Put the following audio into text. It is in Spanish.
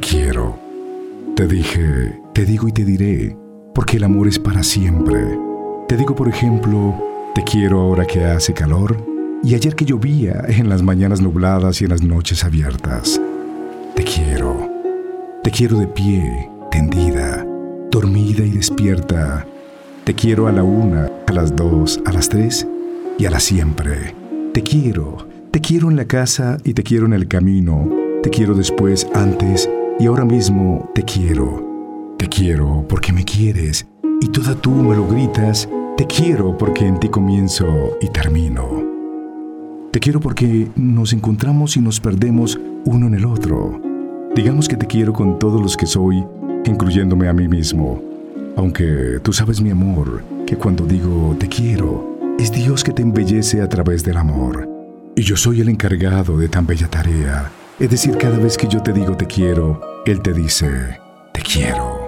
quiero. Te dije, te digo y te diré, porque el amor es para siempre. Te digo, por ejemplo, te quiero ahora que hace calor y ayer que llovía en las mañanas nubladas y en las noches abiertas. Te quiero. Te quiero de pie, tendida, dormida y despierta. Te quiero a la una, a las dos, a las tres y a la siempre. Te quiero. Te quiero en la casa y te quiero en el camino. Te quiero después, antes y ahora mismo te quiero. Te quiero porque me quieres y toda tú me lo gritas. Te quiero porque en ti comienzo y termino. Te quiero porque nos encontramos y nos perdemos uno en el otro. Digamos que te quiero con todos los que soy, incluyéndome a mí mismo. Aunque tú sabes, mi amor, que cuando digo te quiero, es Dios que te embellece a través del amor. Y yo soy el encargado de tan bella tarea es decir, cada vez que yo te digo te quiero, él te dice, te quiero.